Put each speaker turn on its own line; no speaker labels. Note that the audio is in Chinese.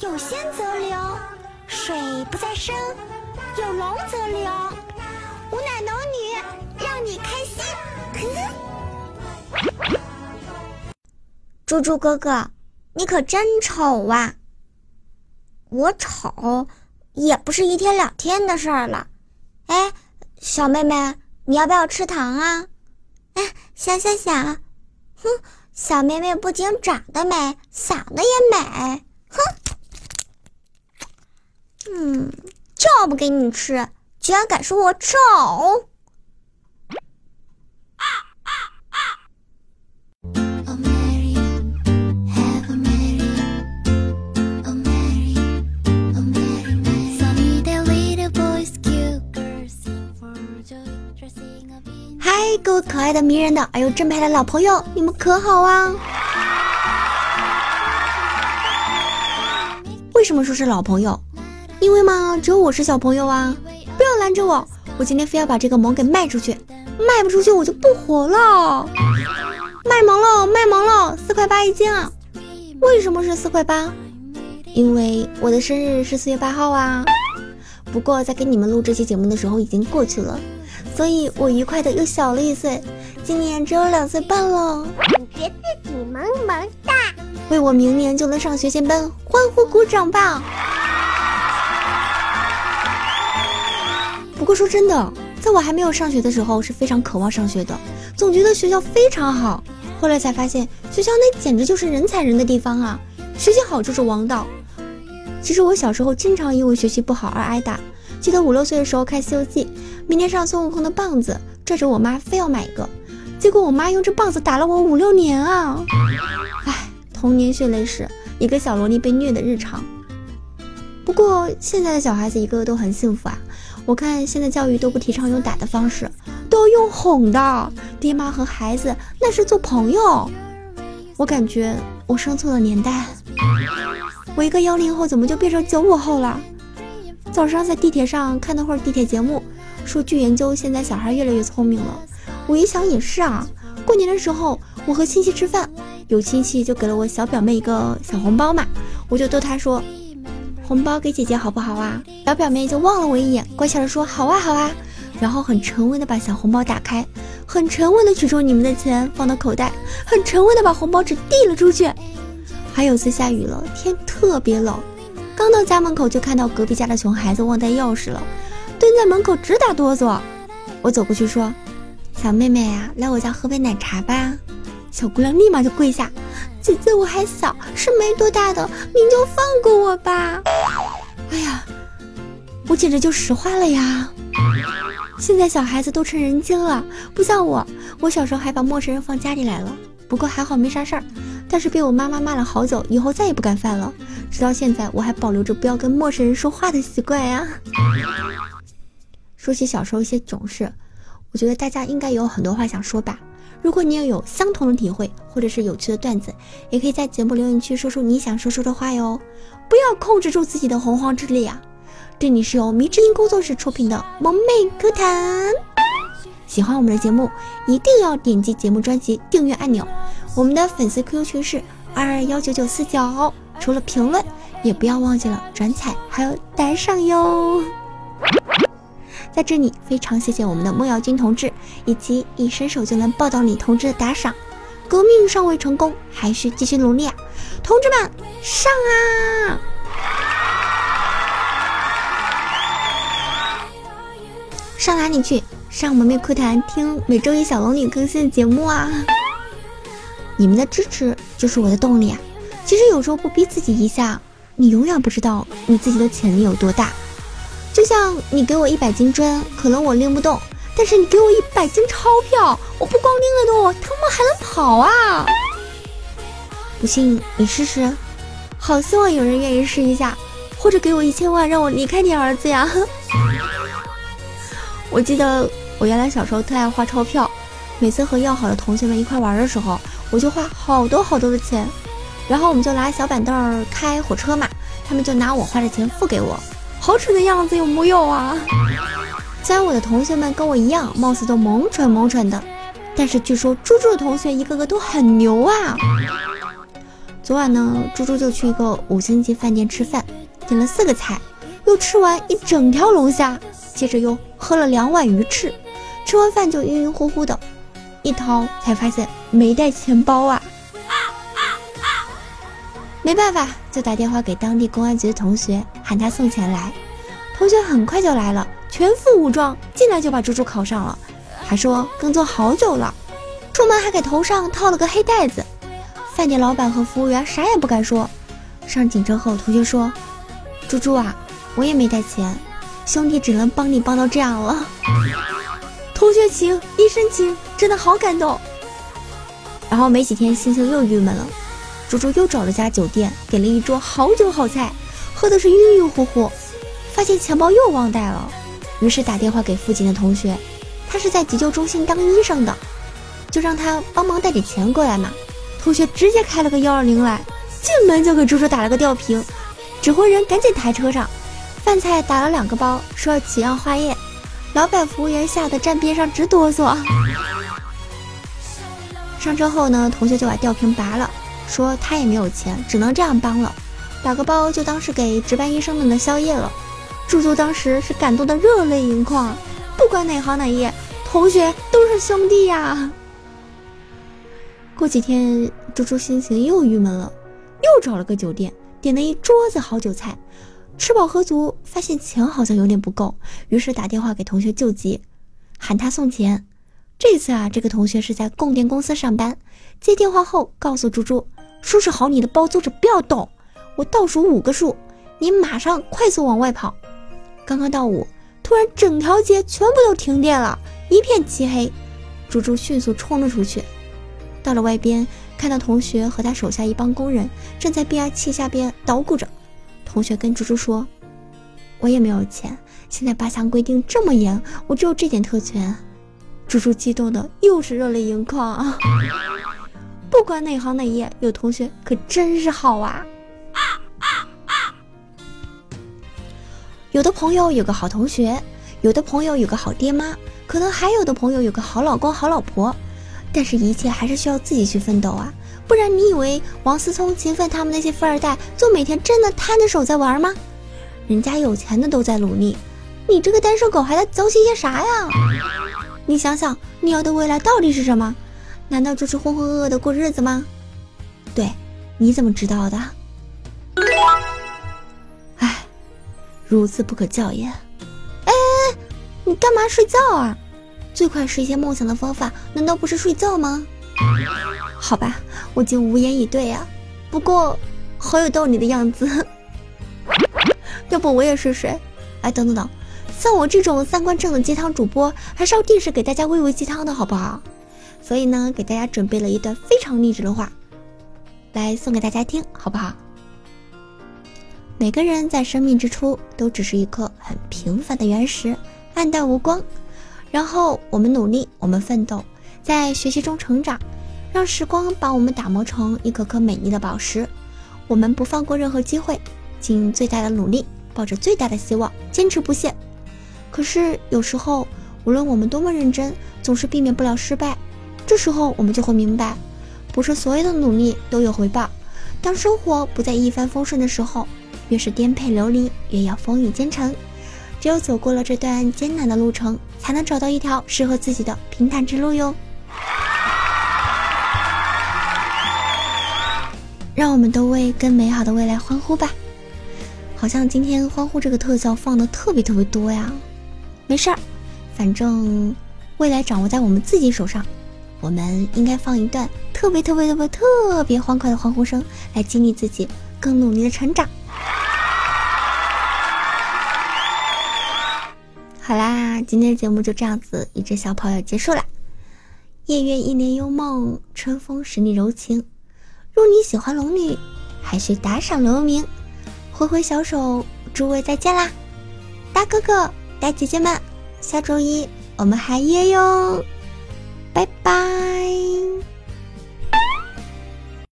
有仙则流，水不在深，有龙则灵。吾乃龙女，让你开心。猪猪哥哥，你可真丑啊！我丑，也不是一天两天的事儿了。哎，小妹妹，你要不要吃糖啊？哎，想想想，哼，小妹妹不仅长得美，想的也美。哼，嗯，就不给你吃，居然敢说我丑！嗨，各位可爱的、迷人的，还有正派的老朋友，你们可好啊？为什么说是老朋友？因为嘛，只有我是小朋友啊！不要拦着我，我今天非要把这个萌给卖出去，卖不出去我就不活了。卖萌喽，卖萌喽，四块八一斤啊！为什么是四块八？因为我的生日是四月八号啊。不过在给你们录这期节目的时候已经过去了，所以我愉快的又小了一岁，今年只有两岁半了。感觉自己萌萌哒，为我明年就能上学前班欢呼鼓掌吧！不过说真的，在我还没有上学的时候是非常渴望上学的，总觉得学校非常好。后来才发现，学校那简直就是人踩人的地方啊！学习好就是王道。其实我小时候经常因为学习不好而挨打。记得五六岁的时候看《西游记》，明天上孙悟空的棒子，拽着我妈非要买一个，结果我妈用这棒子打了我五六年啊！唉，童年血泪史，一个小萝莉被虐的日常。不过现在的小孩子一个个都很幸福啊！我看现在教育都不提倡用打的方式，都要用哄的。爹妈和孩子那是做朋友。我感觉我生错了年代，我一个幺零后怎么就变成九五后了？早上在地铁上看了会儿地铁节目，说据研究现在小孩越来越聪明了。我一想也是啊，过年的时候我和亲戚吃饭，有亲戚就给了我小表妹一个小红包嘛，我就逗她说。红包给姐姐好不好啊？小表妹就望了我一眼，乖巧的说好啊好啊，然后很沉稳的把小红包打开，很沉稳的取出你们的钱放到口袋，很沉稳的把红包纸递了出去。还有次下雨了，天特别冷，刚到家门口就看到隔壁家的熊孩子忘带钥匙了，蹲在门口直打哆嗦。我走过去说：“小妹妹呀，来我家喝杯奶茶吧。”小姑娘立马就跪下。姐姐，我还小，是没多大的，您就放过我吧。哎呀，我简直就石化了呀！现在小孩子都成人精了，不像我，我小时候还把陌生人放家里来了。不过还好没啥事儿，但是被我妈妈骂了好久，以后再也不敢犯了。直到现在，我还保留着不要跟陌生人说话的习惯呀。说起小时候一些囧事，我觉得大家应该有很多话想说吧。如果你也有相同的体会，或者是有趣的段子，也可以在节目留言区说出你想说说的话哟。不要控制住自己的洪荒之力啊！这里是由迷之音工作室出品的萌妹歌坛。喜欢我们的节目，一定要点击节目专辑订阅按钮。我们的粉丝 QQ 群是二二幺九九四九。除了评论，也不要忘记了转采，还有打赏哟。在这里，非常谢谢我们的莫耀君同志，以及一伸手就能抱到你同志的打赏。革命尚未成功，还需继续努力啊！同志们，上啊！上哪里去？上萌妹课堂听每周一小龙女更新的节目啊！你们的支持就是我的动力啊！其实有时候不逼自己一下，你永远不知道你自己的潜力有多大。就像你给我一百斤砖，可能我拎不动；但是你给我一百斤钞票，我不光拎得动，我他妈还能跑啊！不信你试试，好希望有人愿意试一下，或者给我一千万，让我离开你儿子呀！我记得我原来小时候特爱花钞票，每次和要好的同学们一块玩的时候，我就花好多好多的钱，然后我们就拿小板凳开火车嘛，他们就拿我花的钱付给我。好蠢的样子有木有啊？虽然我的同学们跟我一样，貌似都萌蠢萌蠢的，但是据说猪猪的同学一个个都很牛啊！昨晚呢，猪猪就去一个五星级饭店吃饭，点了四个菜，又吃完一整条龙虾，接着又喝了两碗鱼翅，吃完饭就晕晕乎乎的，一掏才发现没带钱包啊！没办法，就打电话给当地公安局的同学，喊他送钱来。同学很快就来了，全副武装，进来就把猪猪铐上了，还说跟踪好久了，出门还给头上套了个黑袋子。饭店老板和服务员啥也不敢说。上警车后，同学说：“猪猪啊，我也没带钱，兄弟只能帮你帮到这样了。”同学情，一身情，真的好感动。然后没几天，星星又郁闷了。猪猪又找了家酒店，点了一桌好酒好菜，喝的是晕晕乎乎，发现钱包又忘带了，于是打电话给附近的同学，他是在急救中心当医生的，就让他帮忙带点钱过来嘛。同学直接开了个幺二零来，进门就给猪猪打了个吊瓶，指挥人赶紧抬车上，饭菜打了两个包，说要几样化验，老板服务员吓得站边上直哆嗦。上车后呢，同学就把吊瓶拔了，说他也没有钱，只能这样帮了，打个包就当是给值班医生们的宵夜了。猪猪当时是感动的热泪盈眶，不管哪行哪业，同学都是兄弟呀。过几天，猪猪心情又郁闷了，又找了个酒店，点了一桌子好酒菜，吃饱喝足，发现钱好像有点不够，于是打电话给同学救急，喊他送钱。这次啊，这个同学是在供电公司上班，接电话后告诉猪猪，收拾好你的包，坐着不要动，我倒数五个数，你马上快速往外跑。刚刚到五，突然整条街全部都停电了，一片漆黑，猪猪迅速冲了出去。到了外边，看到同学和他手下一帮工人正在变压器下边捣鼓着。同学跟猪猪说：“我也没有钱，现在八项规定这么严，我只有这点特权。”猪猪激动的又是热泪盈眶啊！不管哪行哪业，有同学可真是好啊！有的朋友有个好同学，有的朋友有个好爹妈，可能还有的朋友有个好老公、好老婆。但是，一切还是需要自己去奋斗啊！不然，你以为王思聪、秦奋他们那些富二代就每天真的摊着手在玩吗？人家有钱的都在努力，你这个单身狗还在糟心些啥呀？你想想，你要的未来到底是什么？难道就是浑浑噩噩的过日子吗？对，你怎么知道的？唉，如此不可教也！哎，你干嘛睡觉啊？最快实现梦想的方法，难道不是睡觉吗？好吧，我竟无言以对呀。不过，好有道理的样子。要不我也试试？哎，等等等，像我这种三观正的鸡汤主播，还是要定时给大家喂喂鸡汤的好不好？所以呢，给大家准备了一段非常励志的话，来送给大家听，好不好？每个人在生命之初都只是一颗很平凡的原石，暗淡无光。然后我们努力，我们奋斗，在学习中成长，让时光把我们打磨成一颗颗美丽的宝石。我们不放过任何机会，尽最大的努力，抱着最大的希望，坚持不懈。可是有时候，无论我们多么认真，总是避免不了失败。这时候我们就会明白，不是所有的努力都有回报。当生活不再一帆风顺的时候，越是颠沛流离，越要风雨兼程。只有走过了这段艰难的路程，才能找到一条适合自己的平坦之路哟。让我们都为更美好的未来欢呼吧！好像今天欢呼这个特效放的特别特别多呀。没事儿，反正未来掌握在我们自己手上。我们应该放一段特别特别特别特别欢快的欢呼声，来激励自己更努力的成长。好啦，今天的节目就这样子，一只小跑要结束啦。夜月一帘幽梦，春风十里柔情。若你喜欢龙女，还需打赏留名。挥挥小手，诸位再见啦！大哥哥、大姐姐们，下周一我们还约哟。拜拜